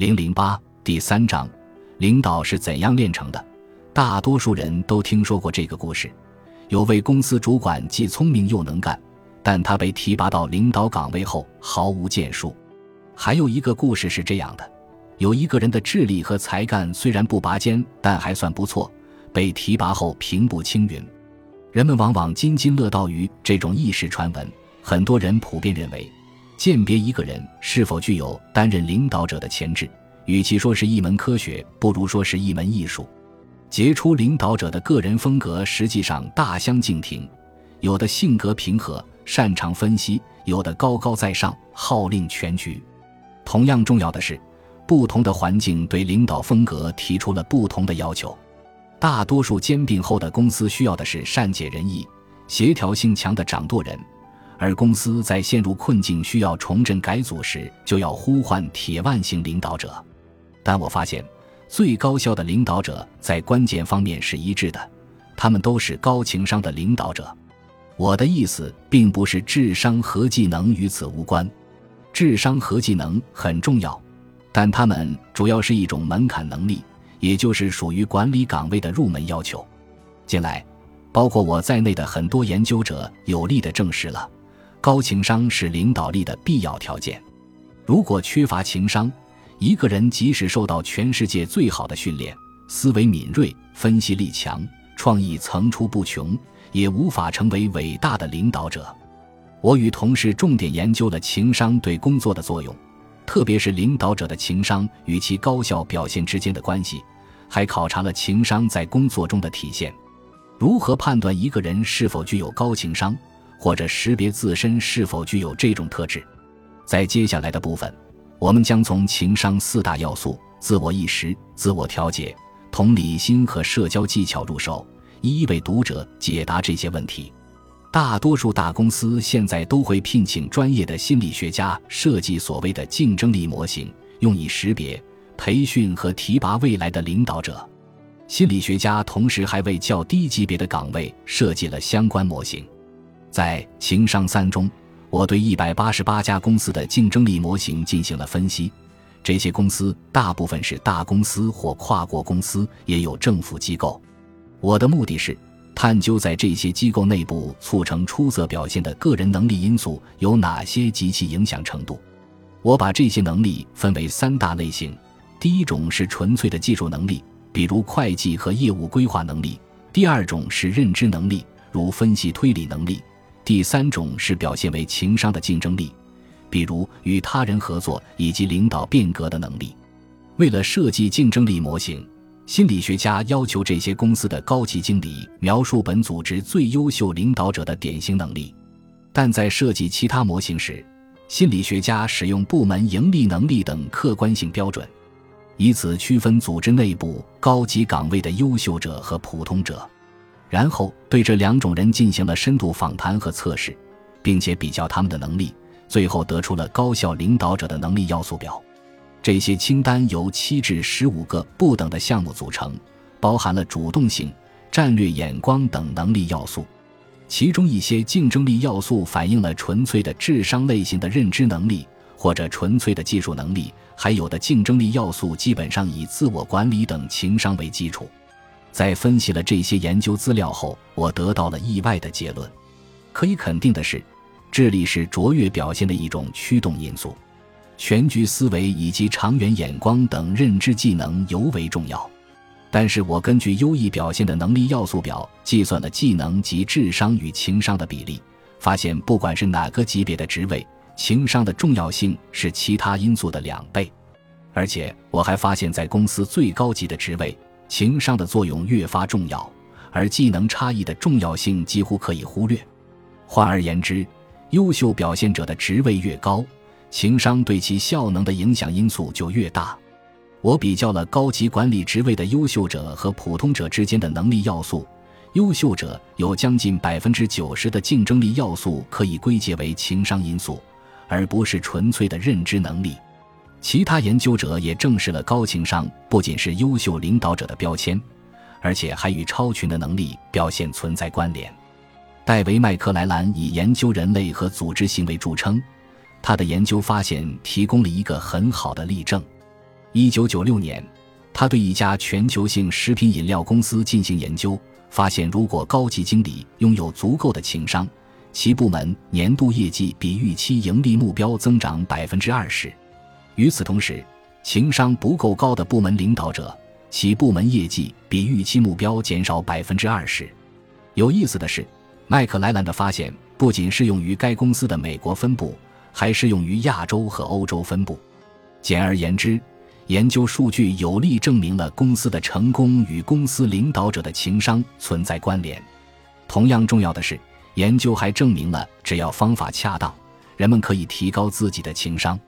零零八第三章，领导是怎样炼成的？大多数人都听说过这个故事。有位公司主管既聪明又能干，但他被提拔到领导岗位后毫无建树。还有一个故事是这样的：有一个人的智力和才干虽然不拔尖，但还算不错，被提拔后平步青云。人们往往津津乐道于这种轶事传闻。很多人普遍认为。鉴别一个人是否具有担任领导者的潜质，与其说是一门科学，不如说是一门艺术。杰出领导者的个人风格实际上大相径庭，有的性格平和，擅长分析；有的高高在上，号令全局。同样重要的是，不同的环境对领导风格提出了不同的要求。大多数兼并后的公司需要的是善解人意、协调性强的掌舵人。而公司在陷入困境需要重振改组时，就要呼唤铁腕型领导者。但我发现，最高效的领导者在关键方面是一致的，他们都是高情商的领导者。我的意思并不是智商和技能与此无关，智商和技能很重要，但他们主要是一种门槛能力，也就是属于管理岗位的入门要求。近来，包括我在内的很多研究者有力地证实了。高情商是领导力的必要条件。如果缺乏情商，一个人即使受到全世界最好的训练，思维敏锐、分析力强、创意层出不穷，也无法成为伟大的领导者。我与同事重点研究了情商对工作的作用，特别是领导者的情商与其高效表现之间的关系，还考察了情商在工作中的体现。如何判断一个人是否具有高情商？或者识别自身是否具有这种特质，在接下来的部分，我们将从情商四大要素——自我意识、自我调节、同理心和社交技巧入手，一一为读者解答这些问题。大多数大公司现在都会聘请专业的心理学家设计所谓的竞争力模型，用以识别、培训和提拔未来的领导者。心理学家同时还为较低级别的岗位设计了相关模型。在情商三中，我对一百八十八家公司的竞争力模型进行了分析。这些公司大部分是大公司或跨国公司，也有政府机构。我的目的是探究在这些机构内部促成出色表现的个人能力因素有哪些及其影响程度。我把这些能力分为三大类型：第一种是纯粹的技术能力，比如会计和业务规划能力；第二种是认知能力，如分析推理能力。第三种是表现为情商的竞争力，比如与他人合作以及领导变革的能力。为了设计竞争力模型，心理学家要求这些公司的高级经理描述本组织最优秀领导者的典型能力。但在设计其他模型时，心理学家使用部门盈利能力等客观性标准，以此区分组织内部高级岗位的优秀者和普通者。然后对这两种人进行了深度访谈和测试，并且比较他们的能力，最后得出了高效领导者的能力要素表。这些清单由七至十五个不等的项目组成，包含了主动性、战略眼光等能力要素。其中一些竞争力要素反映了纯粹的智商类型的认知能力，或者纯粹的技术能力；还有的竞争力要素基本上以自我管理等情商为基础。在分析了这些研究资料后，我得到了意外的结论。可以肯定的是，智力是卓越表现的一种驱动因素，全局思维以及长远眼光等认知技能尤为重要。但是我根据优异表现的能力要素表计算了技能及智商与情商的比例，发现不管是哪个级别的职位，情商的重要性是其他因素的两倍。而且我还发现，在公司最高级的职位。情商的作用越发重要，而技能差异的重要性几乎可以忽略。换而言之，优秀表现者的职位越高，情商对其效能的影响因素就越大。我比较了高级管理职位的优秀者和普通者之间的能力要素，优秀者有将近百分之九十的竞争力要素可以归结为情商因素，而不是纯粹的认知能力。其他研究者也证实了高情商不仅是优秀领导者的标签，而且还与超群的能力表现存在关联。戴维·麦克莱兰以研究人类和组织行为著称，他的研究发现提供了一个很好的例证。一九九六年，他对一家全球性食品饮料公司进行研究，发现如果高级经理拥有足够的情商，其部门年度业绩比预期盈利目标增长百分之二十。与此同时，情商不够高的部门领导者，其部门业绩比预期目标减少百分之二十。有意思的是，麦克莱兰的发现不仅适用于该公司的美国分部，还适用于亚洲和欧洲分部。简而言之，研究数据有力证明了公司的成功与公司领导者的情商存在关联。同样重要的是，研究还证明了只要方法恰当，人们可以提高自己的情商。